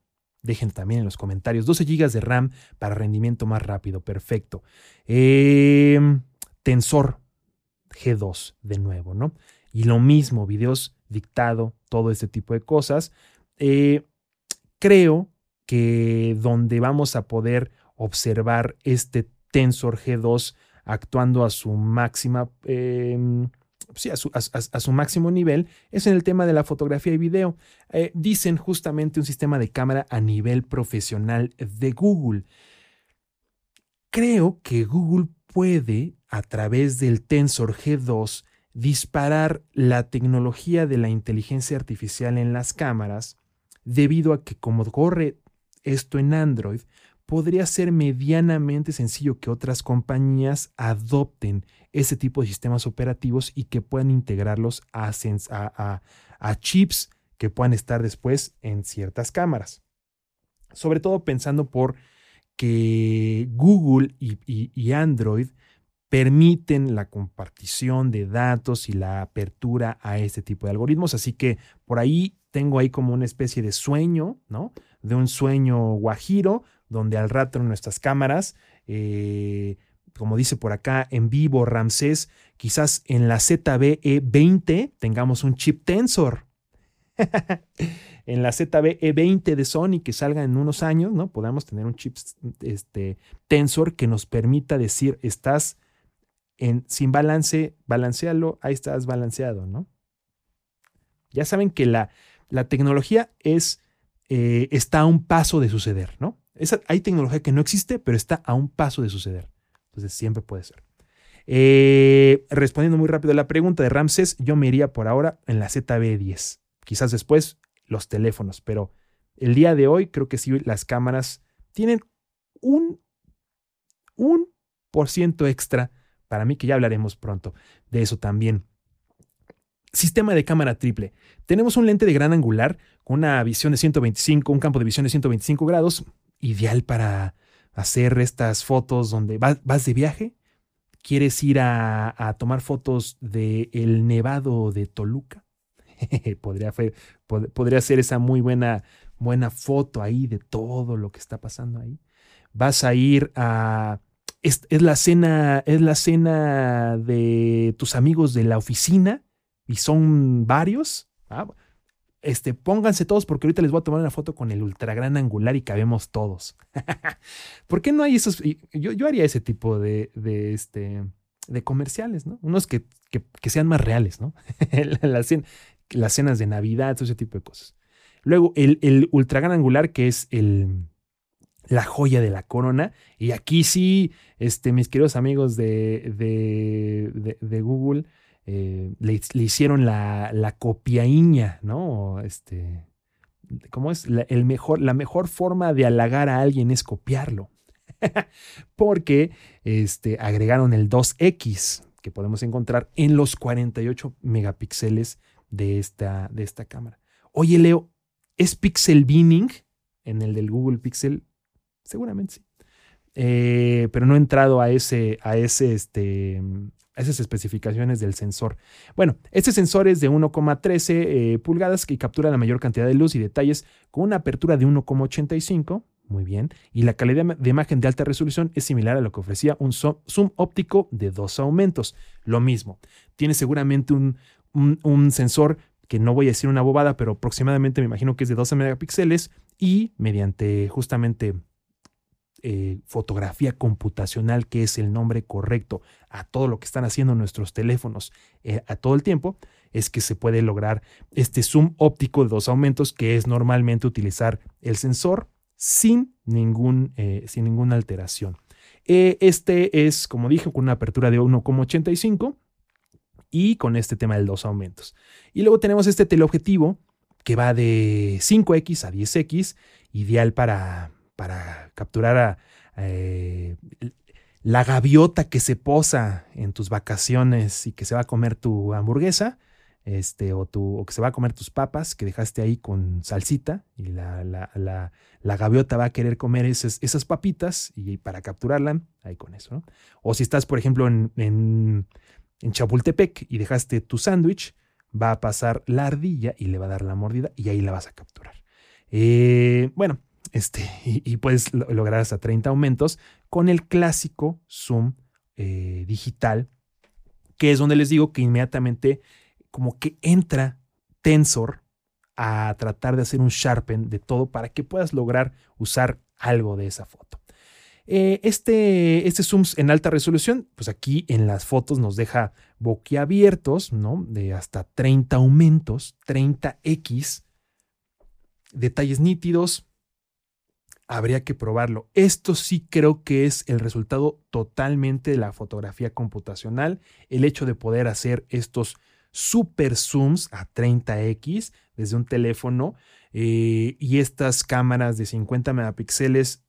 dejen también en los comentarios. 12 GB de RAM para rendimiento más rápido, perfecto. Em, tensor G2 de nuevo, ¿no? Y lo mismo, videos dictado, todo este tipo de cosas. Eh, creo que donde vamos a poder observar este Tensor G2 actuando a su máxima, sí, a, su, máximo nivel, es en el tema de la fotografía y video. Eh, dicen justamente un sistema de cámara a nivel profesional de Google. Creo que Google puede, a través del Tensor G2, disparar la tecnología de la inteligencia artificial en las cámaras debido a que como corre esto en Android, podría ser medianamente sencillo que otras compañías adopten ese tipo de sistemas operativos y que puedan integrarlos a, chips que puedan estar después en ciertas cámaras. Sobre todo pensando por que Google y, Android permiten la compartición de datos y la apertura a este tipo de algoritmos. Así que por ahí tengo ahí como una especie de sueño, ¿no? De un sueño guajiro, donde al rato nuestras cámaras, eh, como dice por acá en vivo Ramsés, quizás en la ZBE20 tengamos un chip Tensor. en la ZBE20 de Sony que salga en unos años, ¿no? Podamos tener un chip este, Tensor que nos permita decir, estás en, sin balance, balancealo, ahí estás balanceado, ¿no? Ya saben que la, la tecnología es, eh, está a un paso de suceder, ¿no? Hay tecnología que no existe, pero está a un paso de suceder. Entonces siempre puede ser. Eh, respondiendo muy rápido a la pregunta de Ramses, yo me iría por ahora en la ZB10. Quizás después los teléfonos, pero el día de hoy creo que sí las cámaras tienen un, un por ciento extra para mí, que ya hablaremos pronto de eso también. Sistema de cámara triple. Tenemos un lente de gran angular con una visión de 125, un campo de visión de 125 grados, ideal para hacer estas fotos donde vas, de viaje, quieres ir a, tomar fotos del el nevado de Toluca. podría, podría ser esa muy buena, buena foto ahí de todo lo que está pasando ahí. Vas a ir a es, la cena, es la cena de tus amigos de la oficina y son varios. Ah, este, pónganse todos porque ahorita les voy a tomar una foto con el ultra gran angular y cabemos todos. ¿Por qué no hay esos? Yo, yo haría ese tipo de, de, este, de comerciales, ¿no? Unos que, que, sean más reales, ¿no? las, las, cenas de Navidad, ese tipo de cosas. Luego, el, el ultra gran angular, que es el, la joya de la corona. Y aquí sí, este, mis queridos amigos de, de, Google eh, le, hicieron la, la ¿no? Este, ¿Cómo es? La, el mejor, la mejor forma de halagar a alguien es copiarlo. Porque este, agregaron el 2X que podemos encontrar en los 48 megapíxeles de esta, de esta cámara. Oye, Leo, ¿es pixel binning en el del Google Pixel? Seguramente sí. Eh, pero no he entrado a, ese, a, ese, este, esas especificaciones del sensor. Bueno, este sensor es de 1,13 eh, pulgadas que captura la mayor cantidad de luz y detalles con una apertura de 1,85. Muy bien. Y la calidad de imagen de alta resolución es similar a lo que ofrecía un zoom óptico de dos aumentos. Lo mismo. Tiene seguramente un, un sensor que no voy a decir una bobada, pero aproximadamente me imagino que es de 12 megapíxeles y mediante justamente eh, fotografía computacional, que es el nombre correcto a todo lo que están haciendo nuestros teléfonos eh, a todo el tiempo, es que se puede lograr este zoom óptico de dos aumentos, que es normalmente utilizar el sensor sin, ningún, eh, sin ninguna alteración. este es, como dije, con una apertura de 1,85 y con este tema de dos aumentos. Y luego tenemos este teleobjetivo que va de 5X a 10X, ideal para para capturar a eh, la gaviota que se posa en tus vacaciones y que se va a comer tu hamburguesa, este, o, tu, o que se va a comer tus papas que dejaste ahí con salsita y la, la, gaviota va a querer comer esas, papitas y para capturarla, ahí con eso. O si estás, por ejemplo, en, en, en Chapultepec y dejaste tu sándwich, va a pasar la ardilla y le va a dar la mordida y ahí la vas a capturar. Eh, bueno, este, y, puedes lograr hasta 30 aumentos con el clásico zoom eh, digital, que es donde les digo que inmediatamente como que entra Tensor a tratar de hacer un sharpen de todo para que puedas lograr usar algo de esa foto. Eh, este, este zoom en alta resolución, pues aquí en las fotos nos deja boquiabiertos, ¿no? De hasta 30 aumentos, 30x, detalles nítidos, habría que probarlo. Esto sí creo que es el resultado totalmente de la fotografía computacional, el hecho de poder hacer estos super zooms a 30x desde un teléfono eh, y estas cámaras de 50 megapíxeles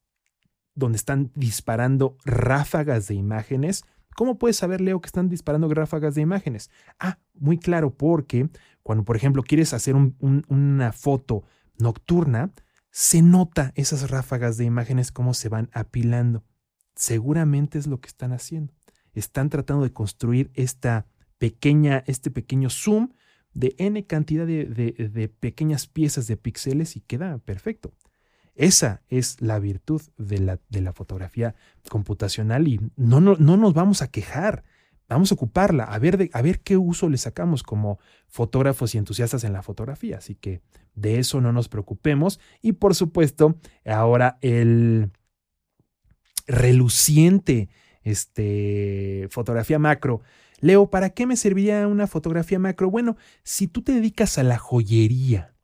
donde están disparando ráfagas de imágenes ¿Cómo puedes saber, Leo, que están disparando ráfagas de imágenes? Ah, muy claro, porque cuando, por ejemplo, quieres hacer una foto nocturna, se nota esas ráfagas de imágenes cómo se van apilando. Seguramente es lo que están haciendo. Están tratando de construir esta pequeña, este pequeño zoom de n cantidad de, de pequeñas piezas de píxeles y queda perfecto. Esa es la virtud de la, de la fotografía computacional y no, no, no, nos vamos a quejar. Vamos a ocuparla, a ver, a ver qué uso le sacamos como fotógrafos y entusiastas en la fotografía. Así que de eso no nos preocupemos. Y por supuesto, ahora el reluciente este, fotografía macro. Leo, ¿para qué me serviría una fotografía macro? Bueno, si tú te dedicas a la joyería,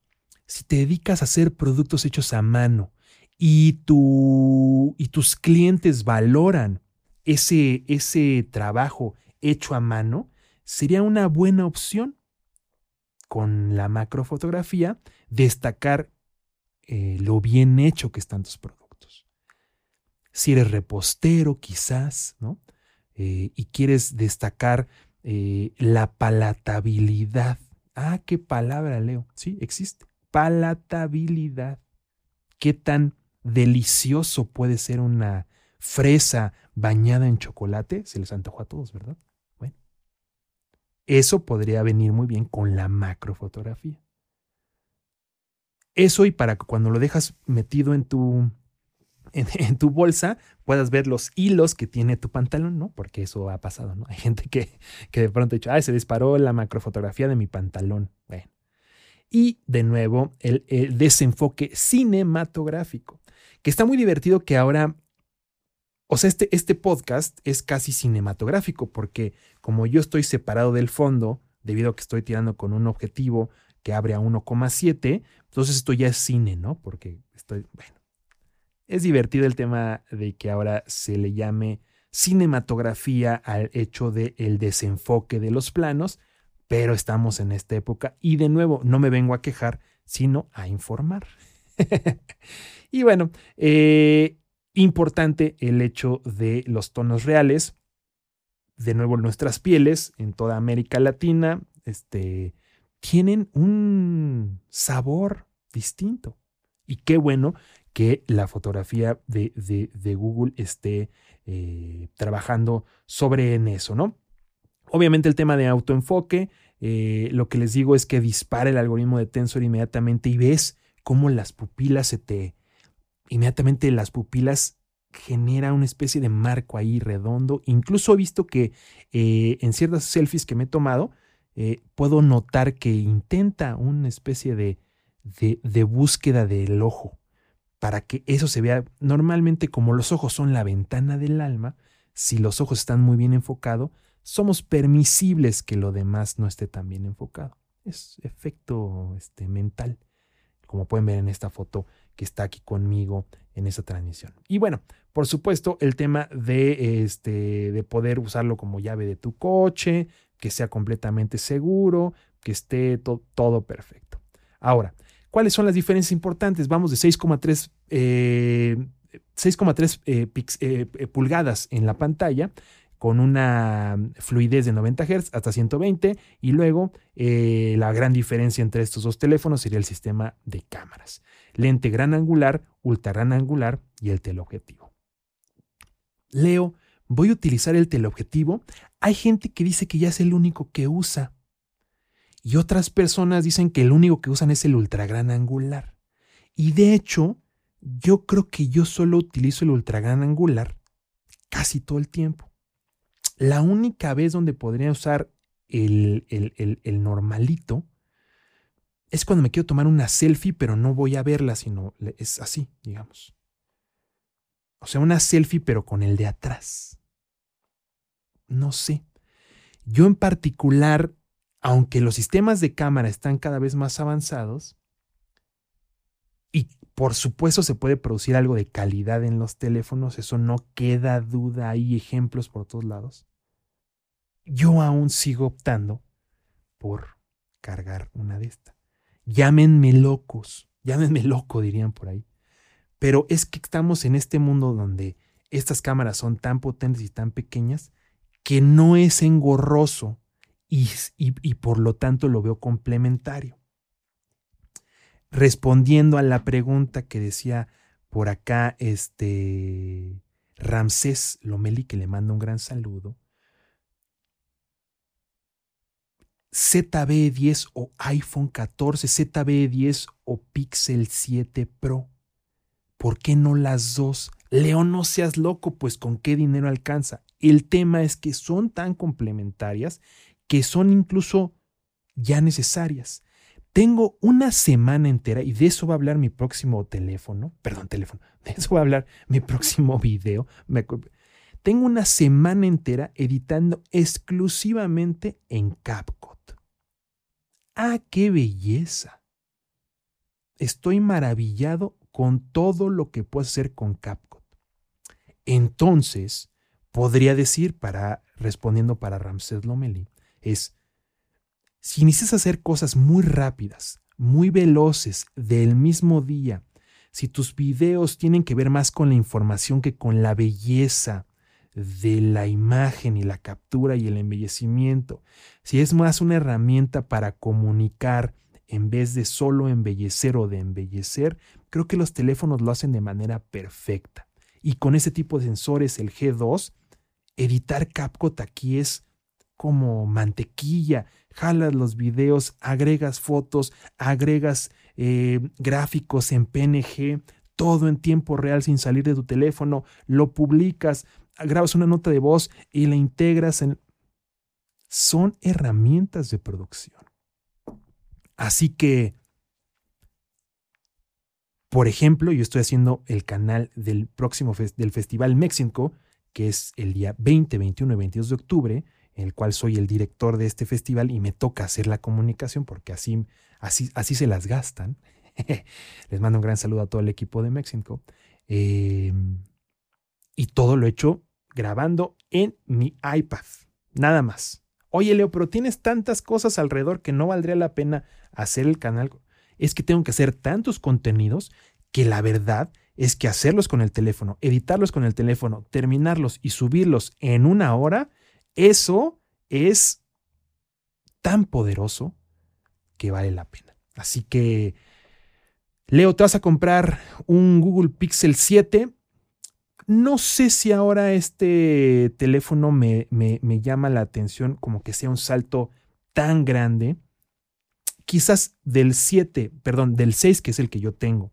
si te dedicas a hacer productos hechos a mano y, tu, y tus clientes valoran ese, ese trabajo hecho a mano, sería una buena opción con la macrofotografía destacar eh, lo bien hecho que están tus productos. Si eres repostero, quizás, ¿no? Eh, y quieres destacar eh, la palatabilidad. Ah, qué palabra, Leo. Sí, existe palatabilidad. ¿Qué tan delicioso puede ser una fresa bañada en chocolate? Se les antojó a todos, ¿verdad? Eso podría venir muy bien con la macrofotografía. Eso y para que cuando lo dejas metido en tu, en, tu bolsa puedas ver los hilos que tiene tu pantalón, ¿no? Porque eso ha pasado, ¿no? Hay gente que, que de pronto ha dicho, ay, se disparó la macrofotografía de mi pantalón. Bueno, y de nuevo el, desenfoque cinematográfico, que está muy divertido que ahora, o sea, este, este podcast es casi cinematográfico porque como yo estoy separado del fondo, debido a que estoy tirando con un objetivo que abre a 1,7, entonces esto ya es cine, ¿no? Porque estoy, bueno, es divertido el tema de que ahora se le llame cinematografía al hecho del el desenfoque de los planos, pero estamos en esta época y de nuevo no me vengo a quejar, sino a informar. y bueno, eh, importante el hecho de los tonos reales. De nuevo, nuestras pieles en toda América Latina este, tienen un sabor distinto. Y qué bueno que la fotografía de, de, Google esté eh, trabajando sobre en eso, ¿no? Obviamente el tema de autoenfoque, eh, lo que les digo es que dispara el algoritmo de Tensor inmediatamente y ves cómo las pupilas se te... Inmediatamente las pupilas genera una especie de marco ahí redondo. Incluso he visto que eh, en ciertas selfies que me he tomado, eh, puedo notar que intenta una especie de, de, de, búsqueda del ojo para que eso se vea. Normalmente como los ojos son la ventana del alma, si los ojos están muy bien enfocados, somos permisibles que lo demás no esté tan bien enfocado. Es efecto este, mental, como pueden ver en esta foto que está aquí conmigo en esa transmisión. Y bueno, por supuesto, el tema de, este, de poder usarlo como llave de tu coche, que sea completamente seguro, que esté todo perfecto. Ahora, ¿cuáles son las diferencias importantes? Vamos de 6,3 6,3 eh, eh, eh, pulgadas en la pantalla con una fluidez de 90 Hz hasta 120 y luego la gran diferencia entre estos dos teléfonos sería el sistema de cámaras. Lente gran angular, ultra gran angular y el teleobjetivo. Leo, voy a utilizar el teleobjetivo. Hay gente que dice que ya es el único que usa y otras personas dicen que el único que usan es el ultra gran angular. Y de hecho, yo creo que yo solo utilizo el ultra gran angular casi todo el tiempo. La única vez donde podría usar el, el, normalito es cuando me quiero tomar una selfie, pero no voy a verla, sino es así, digamos. O sea, una selfie, pero con el de atrás. No sé. Yo en particular, aunque los sistemas de cámara están cada vez más avanzados, y por supuesto se puede producir algo de calidad en los teléfonos, eso no queda duda, hay ejemplos por todos lados. Yo aún sigo optando por cargar una de estas. Llámenme locos, llámenme loco, dirían por ahí. Pero es que estamos en este mundo donde estas cámaras son tan potentes y tan pequeñas que no es engorroso y, y por lo tanto lo veo complementario. Respondiendo a la pregunta que decía por acá este Ramsés Lomeli, que le manda un gran saludo. ZB10 o iPhone 14, ZB10 o Pixel 7 Pro. ¿Por qué no las dos? Leo, no seas loco, pues con qué dinero alcanza. El tema es que son tan complementarias que son incluso ya necesarias. Tengo una semana entera, y de eso va a hablar mi próximo teléfono, perdón, teléfono, de eso va a hablar mi próximo video. tengo una semana entera editando exclusivamente en CapCut. ¡Ah, qué belleza! Estoy maravillado con todo lo que puedo hacer con CapCut. Entonces, podría decir, para respondiendo para Ramsés Lomeli, es si inicias a hacer cosas muy rápidas, muy veloces, del mismo día, si tus videos tienen que ver más con la información que con la belleza de la imagen y la captura y el embellecimiento, si es más una herramienta para comunicar en vez de solo embellecer o de embellecer, creo que los teléfonos lo hacen de manera perfecta. Y con ese tipo de sensores, el G2, editar CapCut aquí es como mantequilla, jalas los videos, agregas fotos, agregas eh, gráficos en PNG, todo en tiempo real sin salir de tu teléfono, lo publicas, grabas una nota de voz y la integras en... Son herramientas de producción. Así que, por ejemplo, yo estoy haciendo el canal del próximo del Festival México, que es el día 20, 21 y 22 de octubre, en el cual soy el director de este festival y me toca hacer la comunicación porque así, así, así se las gastan. Les mando un gran saludo a todo el equipo de México. Em, y todo lo he hecho grabando en mi iPad. Nada más. Oye, Leo, pero tienes tantas cosas alrededor que no valdría la pena hacer el canal. Es que tengo que hacer tantos contenidos que la verdad es que hacerlos con el teléfono, editarlos con el teléfono, terminarlos y subirlos en una hora, eso es tan poderoso que vale la pena. Así que, Leo, te vas a comprar un Google Pixel 7. No sé si ahora este teléfono me, me, me llama la atención como que sea un salto tan grande. Quizás del 7, perdón, del 6, que es el que yo tengo,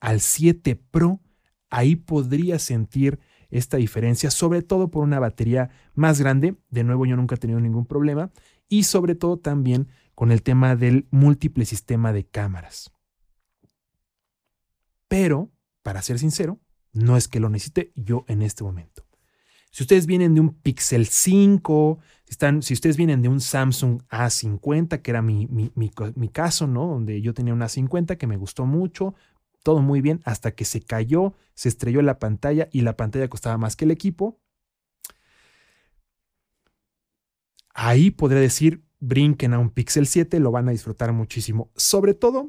al 7 Pro, ahí podría sentir esta diferencia, sobre todo por una batería más grande. De nuevo, yo nunca he tenido ningún problema. Y sobre todo también con el tema del múltiple sistema de cámaras. Pero, para ser sincero, no es que lo necesite yo en este momento. Si ustedes vienen de un Pixel 5, si, están, si ustedes vienen de un Samsung A50, que era mi, mi, mi, caso, ¿no? Donde yo tenía un A50 que me gustó mucho, todo muy bien hasta que se cayó, se estrelló la pantalla y la pantalla costaba más que el equipo. Ahí podría decir, brinquen a un Pixel 7, lo van a disfrutar muchísimo. Sobre todo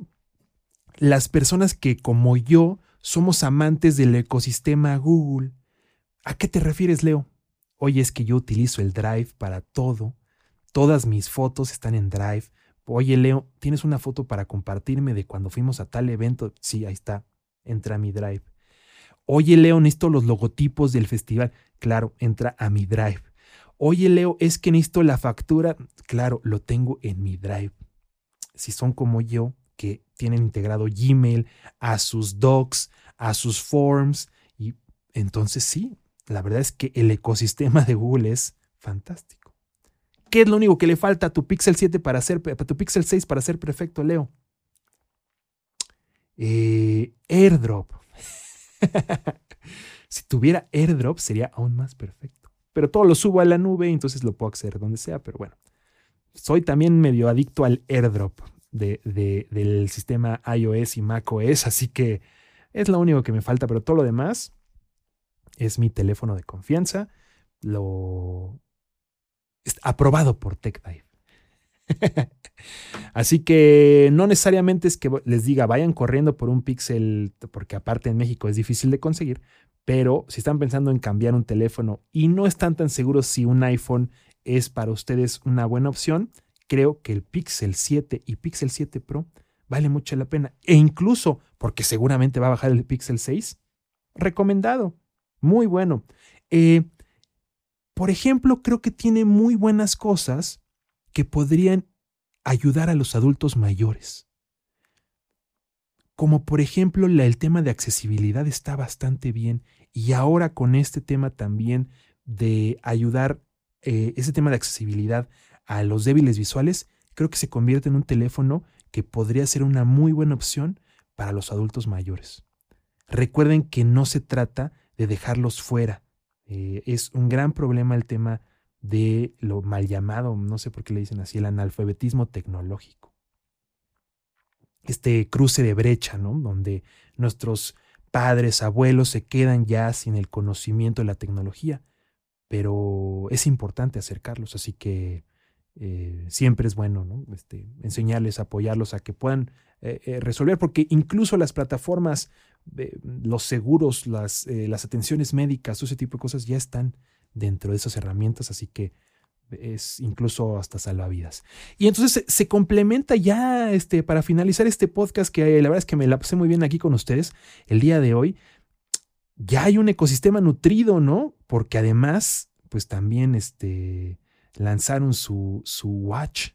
las personas que como yo somos amantes del ecosistema Google. ¿A qué te refieres, Leo? Oye, es que yo utilizo el Drive para todo. Todas mis fotos están en Drive. Oye, Leo, ¿tienes una foto para compartirme de cuando fuimos a tal evento? Sí, ahí está. Entra a mi drive. Oye, Leo, necesito los logotipos del festival. Claro, entra a mi drive. Oye, Leo, es que necesito la factura. Claro, lo tengo en mi drive. Si son como yo, que tienen integrado Gmail a sus docs, a sus forms, y entonces sí, la verdad es que el ecosistema de Google es fantástico. ¿Qué es lo único que le falta a tu Pixel 7 para ser, tu Pixel 6 para ser perfecto, Leo? Eh, airdrop. si tuviera airdrop sería aún más perfecto. Pero todo lo subo a la nube, entonces lo puedo acceder donde sea. Pero bueno, soy también medio adicto al airdrop del sistema iOS y macOS, así que es lo único que me falta. Pero todo lo demás es mi teléfono de confianza. Lo aprobado por TechDive. Así que no necesariamente es que les diga vayan corriendo por un Pixel, porque aparte en México es difícil de conseguir, pero si están pensando en cambiar un teléfono y no están tan seguros si un iPhone es para ustedes una buena opción, creo que el Pixel 7 y Pixel 7 Pro vale mucho la pena. E incluso, porque seguramente va a bajar el Pixel 6, recomendado. Muy bueno. Eh, por ejemplo, creo que tiene muy buenas cosas que podrían ayudar a los adultos mayores. Como por ejemplo el tema de accesibilidad está bastante bien y ahora con este tema también de ayudar, eh, ese tema de accesibilidad a los débiles visuales, creo que se convierte en un teléfono que podría ser una muy buena opción para los adultos mayores. Recuerden que no se trata de dejarlos fuera. Eh, es un gran problema el tema de lo mal llamado, no sé por qué le dicen así, el analfabetismo tecnológico. Este cruce de brecha, ¿no? Donde nuestros padres, abuelos se quedan ya sin el conocimiento de la tecnología, pero es importante acercarlos, así que eh, siempre es bueno ¿no? este, enseñarles, apoyarlos a que puedan eh, eh, resolver, porque incluso las plataformas, los seguros, las, las atenciones médicas, ese tipo de cosas ya están dentro de esas herramientas, así que es incluso hasta salvavidas. Y entonces se, complementa ya este, para finalizar este podcast, que la verdad es que me la pasé muy bien aquí con ustedes el día de hoy. Ya hay un ecosistema nutrido, ¿no? Porque además, pues también este, lanzaron su, su watch.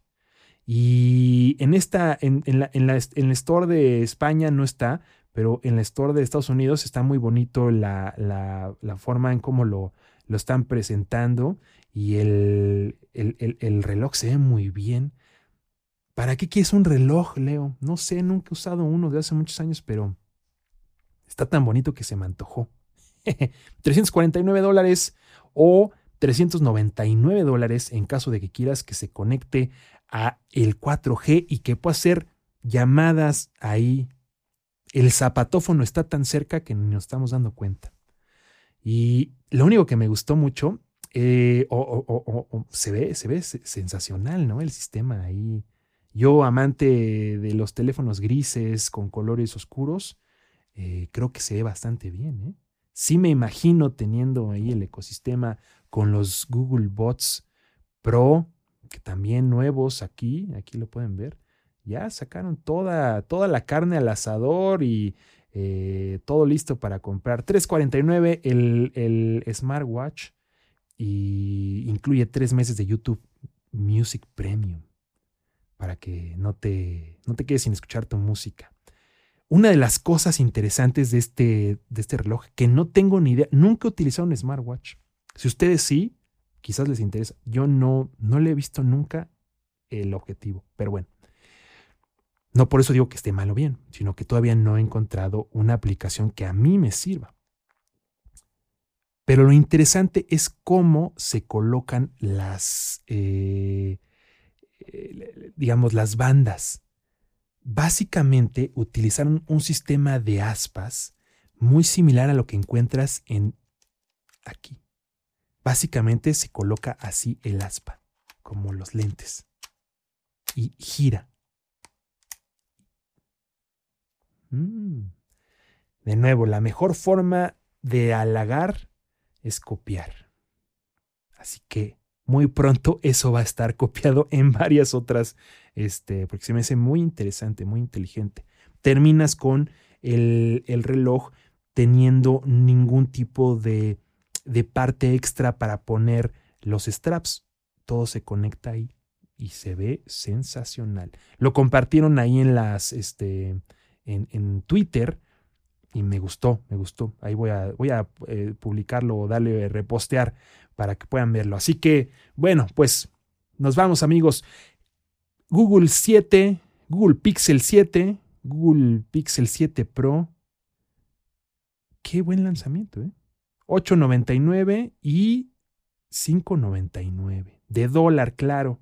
Y en esta, en, la, en, la, en el store de España no está, pero en el store de Estados Unidos está muy bonito la, la, la forma en cómo lo, lo están presentando y el, el, reloj se ve muy bien. ¿Para qué quieres un reloj, Leo? No sé, nunca he usado uno de hace muchos años, pero está tan bonito que se me antojó. 349 dólares o 399 dólares en caso de que quieras que se conecte a el 4G y que pueda hacer llamadas ahí. El zapatófono está tan cerca que nos estamos dando cuenta. Y lo único que me gustó mucho, eh, se ve, se ve sensacional, ¿no? El sistema ahí. Yo, amante de los teléfonos grises con colores oscuros, eh, creo que se ve bastante bien, ¿eh? Sí me imagino teniendo ahí el ecosistema con los Google Bots Pro, que también nuevos aquí, aquí lo pueden ver. Ya sacaron toda, toda la carne al asador y eh, todo listo para comprar. 349 el, el smartwatch y incluye tres meses de YouTube Music Premium para que no te, no te quedes sin escuchar tu música. Una de las cosas interesantes de este, de este reloj, que no tengo ni idea, nunca he utilizado un smartwatch. Si ustedes sí, quizás les interesa. Yo no, no le he visto nunca el objetivo, pero bueno. No por eso digo que esté mal o bien, sino que todavía no he encontrado una aplicación que a mí me sirva. Pero lo interesante es cómo se colocan las, eh, eh, digamos, las bandas. Básicamente utilizaron un sistema de aspas muy similar a lo que encuentras en aquí. Básicamente se coloca así el aspa, como los lentes, y gira. Mm. De nuevo, la mejor forma de halagar es copiar. Así que muy pronto eso va a estar copiado en varias otras, este, porque se me hace muy interesante, muy inteligente. Terminas con el, el reloj teniendo ningún tipo de, de, parte extra para poner los straps. Todo se conecta ahí y se ve sensacional. Lo compartieron ahí en las, este, en, Twitter y me gustó, me gustó. Ahí voy a, voy a eh, publicarlo o darle repostear para que puedan verlo. Así que, bueno, pues nos vamos amigos. Google 7, Google Pixel 7, Google Pixel 7 Pro. Qué buen lanzamiento, ¿eh? 8.99 y 5.99. De dólar, claro.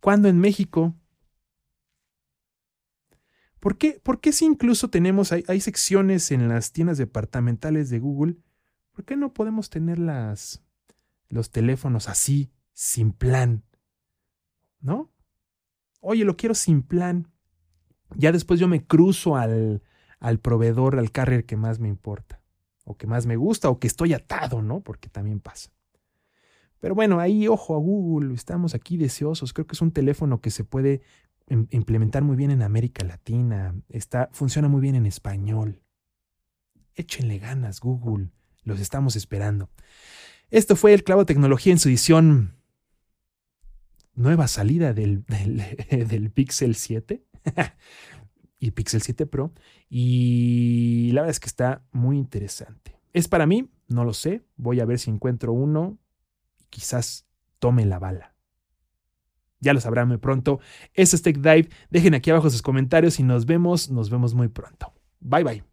¿Cuándo en México? ¿Por qué, ¿Por qué si incluso tenemos, hay, hay, secciones en las tiendas departamentales de Google, ¿por qué no podemos tener las, los teléfonos así, sin plan? ¿No? Oye, lo quiero sin plan. Ya después yo me cruzo al, al proveedor, al carrier que más me importa, o que más me gusta, o que estoy atado, ¿no? Porque también pasa. Pero bueno, ahí ojo a Google, estamos aquí deseosos. Creo que es un teléfono que se puede implementar muy bien en América Latina, está, funciona muy bien en español. Échenle ganas, Google, los estamos esperando. Esto fue el Clavo Tecnología en su edición nueva salida del, del, del Pixel 7 y Pixel 7 Pro. Y la verdad es que está muy interesante. ¿Es para mí? No lo sé. Voy a ver si encuentro uno. Quizás tome la bala. Ya lo sabrán muy pronto. Este es Tech Dive. Dejen aquí abajo sus comentarios y nos vemos, nos vemos muy pronto. Bye bye.